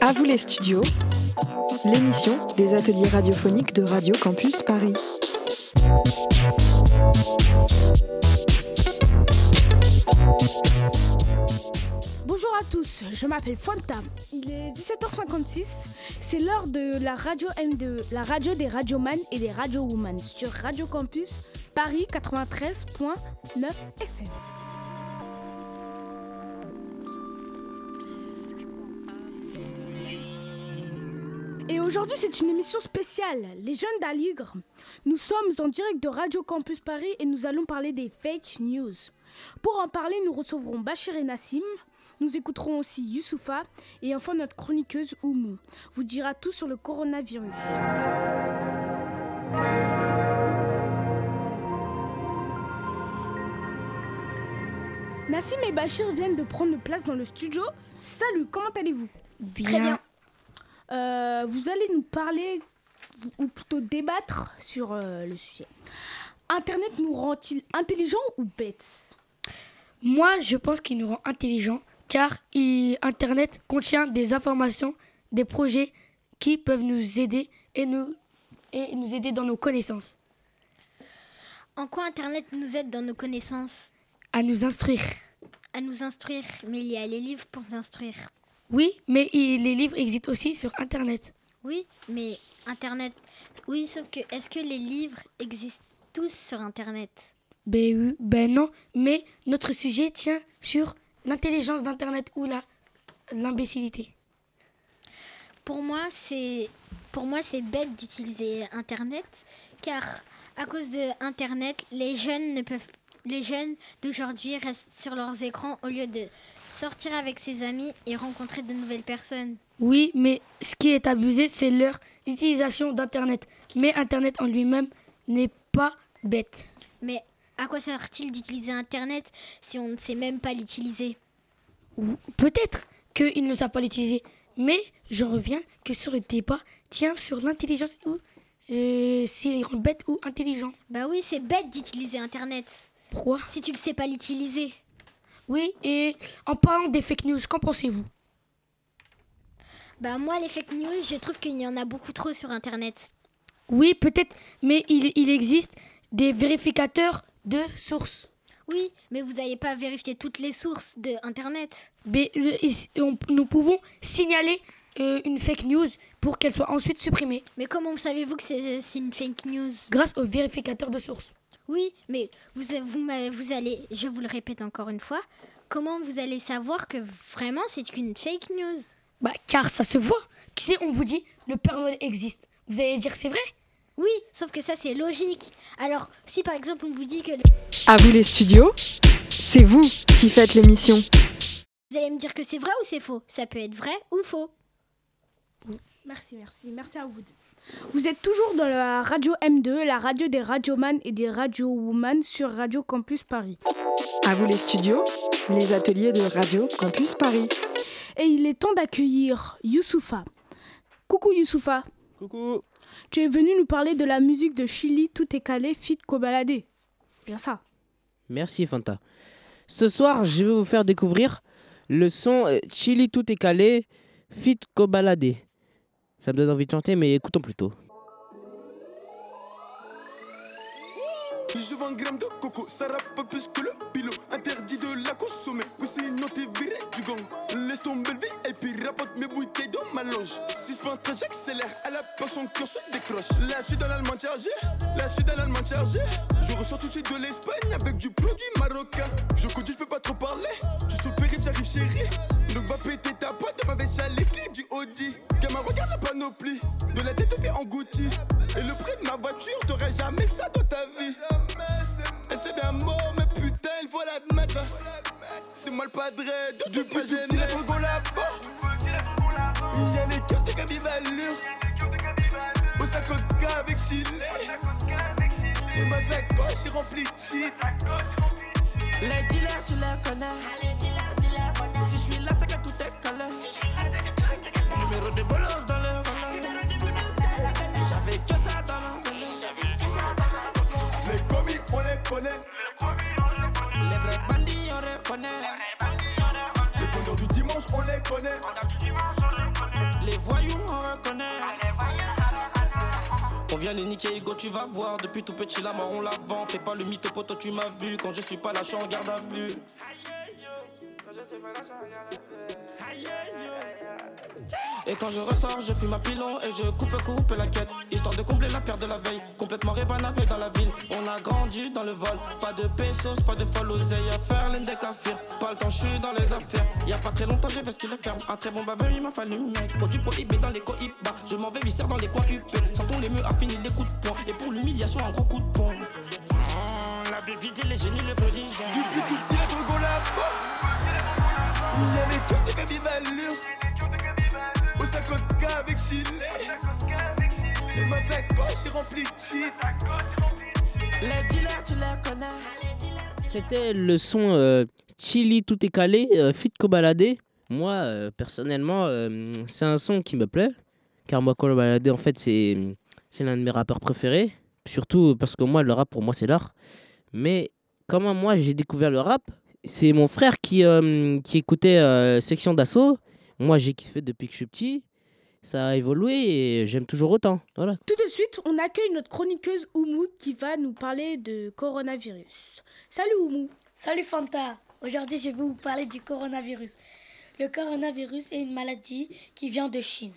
À vous les studios, l'émission des ateliers radiophoniques de Radio Campus Paris. Bonjour à tous, je m'appelle Fanta. Il est 17h56. C'est l'heure de la radio M2, la radio des radioman et des radiowoman sur Radio Campus Paris 93.9 FM. Aujourd'hui, c'est une émission spéciale, les jeunes d'Aligre. Nous sommes en direct de Radio Campus Paris et nous allons parler des fake news. Pour en parler, nous recevrons Bachir et Nassim. Nous écouterons aussi Youssoufa et enfin notre chroniqueuse Oumou vous dira tout sur le coronavirus. Nassim et Bachir viennent de prendre place dans le studio. Salut, comment allez-vous? Très bien. Euh, vous allez nous parler, ou plutôt débattre sur euh, le sujet. Internet nous rend-il intelligents ou bêtes Moi, je pense qu'il nous rend intelligents car il- Internet contient des informations, des projets qui peuvent nous aider et nous, et nous aider dans nos connaissances, En quoi Internet nous aide dans nos connaissances? À nous instruire. À nous instruire, mais il y a les livres pour s'instruire. Oui, mais il- les livres existent aussi sur Internet. Oui, mais Internet... Oui, sauf que est-ce que les livres existent tous sur Internet? Ben, oui, ben non, mais notre sujet tient sur l'intelligence d'Internet ou la l'imbécilité. Pour moi, c'est pour moi c'est bête d'utiliser Internet, car à cause de Internet, les jeunes ne peuvent les jeunes d'aujourd'hui restent sur leurs écrans au lieu de sortir avec ses amis et rencontrer de nouvelles personnes. Oui, mais ce qui est abusé, c'est leur utilisation d'Internet. Mais Internet en lui-même n'est pas bête. Mais à quoi sert-il d'utiliser Internet si on ne sait même pas l'utiliser? Peut-être qu'ils ne savent pas l'utiliser. Mais je reviens que sur le débat tient sur l'intelligence ou euh, s'ils rendent bête ou intelligent. Bah oui, c'est bête d'utiliser Internet Pourquoi? Si tu ne sais pas l'utiliser. Oui, et en parlant des fake news, qu'en pensez-vous? Bah moi, les fake news, je trouve qu'il y en a beaucoup trop sur Internet. Oui, peut-être, mais il, il existe des vérificateurs de sources. Oui, mais vous n'allez pas vérifier toutes les sources de Internet. Mais, euh, on- nous pouvons signaler euh, une fake news pour qu'elle soit ensuite supprimée Mais comment savez-vous que c'est c'est une fake news? Grâce aux vérificateurs de sources. Oui, mais vous, vous, allez, je vous le répète encore une fois, comment vous allez savoir que vraiment c'est une fake news? Bah, car ça se voit. Si on vous dit le Père Noël existe, vous allez dire c'est vrai? Oui, sauf que ça c'est logique. Alors, si par exemple on vous dit que... le- À vous les studios, c'est vous qui faites l'émission. Vous allez me dire que c'est vrai ou c'est faux? Ça peut être vrai ou faux. Merci, merci, merci à vous deux. Vous êtes toujours dans la radio M2, la radio des radioman et des radiowoman sur Radio Campus Paris. À vous les studios, les ateliers de Radio Campus Paris. Et il est temps d'accueillir Youssoufa. Coucou Youssoufa, Coucou. tu es venu nous parler de la musique de Chili Tout est calé, fit Kobalade. C'est bien ça. Merci Fanta. Ce soir, je vais vous faire découvrir le son euh, Chili Tout est calé, Fit Kobalade. Ça me donne envie de chanter, mais écoutons plutôt. Je vends gramme de coco, ça rappe plus que le pilot. Interdit de la consommer, ou sinon t'es viré du gang. Laisse tomber le puis rapporte mes bouteilles dans ma loge. 6 points très j'accélère, à la peur son cœur se décroche. Là je suis dans l'allemand chargé, là je suis dans l'allemand chargé. Je ressors tout de suite de l'Espagne avec du produit marocain. Je conduis, je peux pas trop parler. Je suis au j'arrive chérie. Donc va péter ta boîte de ma veste à les plis du Audi. Gamin, regarde la panoplie, de la tête aux pieds englouti. Et le prix de ma voiture, t'aurais jamais ça dans ta vie. Et c'est bien mort, mais putain, il faut l'admettre. C'est moi le padre de du plus petit la fourgon là-bas. Il y a les cartes de Gabi Valure. Au 50K avec Chili. Et ma sacoche est remplie de shit. Les dealers, tu les connais. Connaît. Les voyous, on reconnaît. On vient les niquer, Hugo, tu vas voir. Depuis tout petit, la mort, on la vend. Fais pas le mythe, poteau, tu m'as vu. Quand je suis pas là, je suis en garde à vue. Et quand je ressors, je fume ma pilon et je coupe, coupe la quête. Histoire de combler la perte de la veille. Complètement révanavé dans la ville. On a grandi dans le vol. Pas de pesos, pas de folle oseille à faire kafirs. Pas le temps, je suis dans les affaires. Y a pas très longtemps, j'ai vesti le ferme. Un très bon baveux, il m'a fallu mec. Produit prohibé dans les cohibas. Je m'en vais visser dans les coins UP. Sentons les murs à finir les coups de poing. Et pour l'humiliation, un gros coup de poing. Oh, la et les génies, le prodige. Depuis tout drogons là-bas. Il y avait que des baby valures. Au 50K avec Chili. Et ma sacoche est remplie de shit. Les dealers, tu les connais. C'était le son euh, Chili Tout est calé, euh, Fit Kobalade. Moi, euh, personnellement, euh, c'est un son qui me plaît. Car moi, Kobalade, en fait, c'est c'est l'un de mes rappeurs préférés. Surtout parce que moi, le rap, pour moi, c'est l'art. Mais comment moi, j'ai découvert le rap C'est mon frère qui, euh, qui écoutait euh, Section d'Assaut. Moi, j'ai kiffé depuis que je suis petit. Ça a évolué et j'aime toujours autant. Voilà. Tout de suite, on accueille notre chroniqueuse Oumou qui va nous parler de coronavirus. Salut Oumou. Salut Fanta Aujourd'hui, je vais vous parler du coronavirus. Le coronavirus est une maladie qui vient de Chine.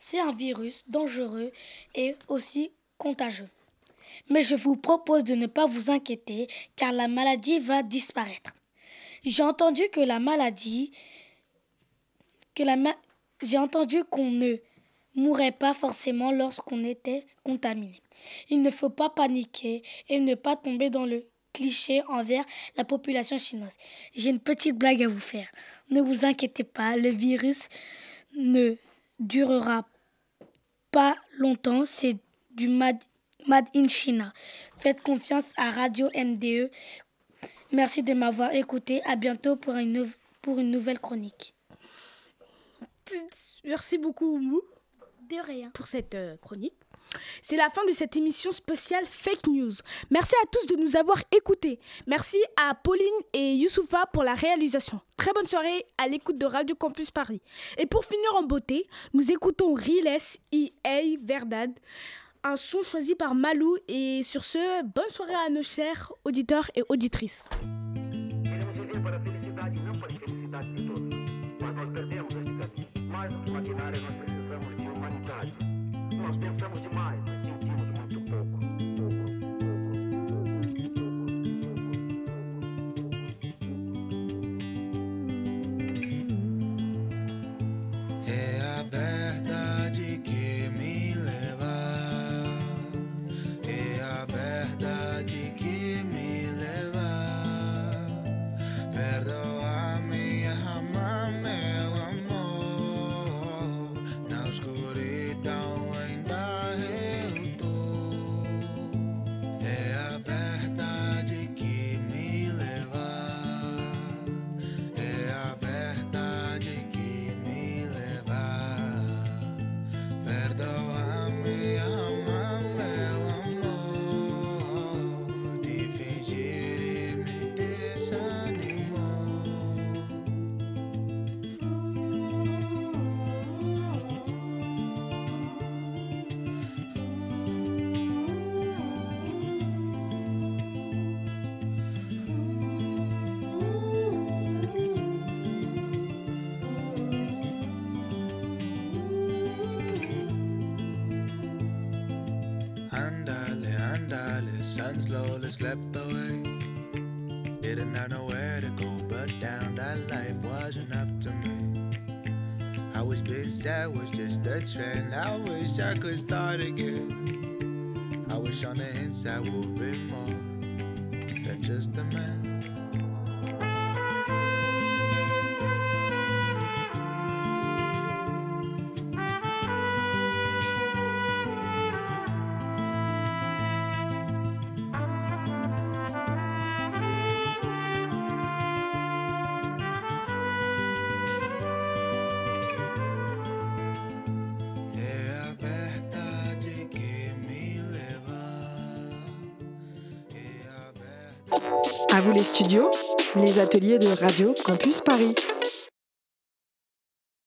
C'est un virus dangereux et aussi contagieux. Mais je vous propose de ne pas vous inquiéter car la maladie va disparaître. J'ai entendu que la maladie que la j'ai entendu qu'on ne mourrait pas forcément lorsqu'on était contaminé. Il ne faut pas paniquer et ne pas tomber dans le cliché envers la population chinoise. J'ai une petite blague à vous faire. Ne vous inquiétez pas, le virus ne durera pas longtemps. C'est du made, made in China. Faites confiance à Radio MDE. Merci de m'avoir écouté. À bientôt pour une, pour une nouvelle chronique. Merci beaucoup Oumou De rien. pour cette euh, chronique. C'est la fin de cette émission spéciale Fake News. Merci à tous de nous avoir écoutés. Merci à Pauline et Youssoufa pour la réalisation. Très bonne soirée à l'écoute de Radio Campus Paris. Et pour finir en beauté, nous écoutons Riles EA Verdad, un son choisi par Malou. Et sur ce, bonne soirée à nos chers auditeurs et auditrices. Andale, andale, sun slowly slept away. Didn't have nowhere to go but down. That life wasn't up to me. I was busy, I was just a trend. I wish I could start again. I wish on the inside would be more than just a man. À vous les studios, les ateliers de Radio Campus Paris.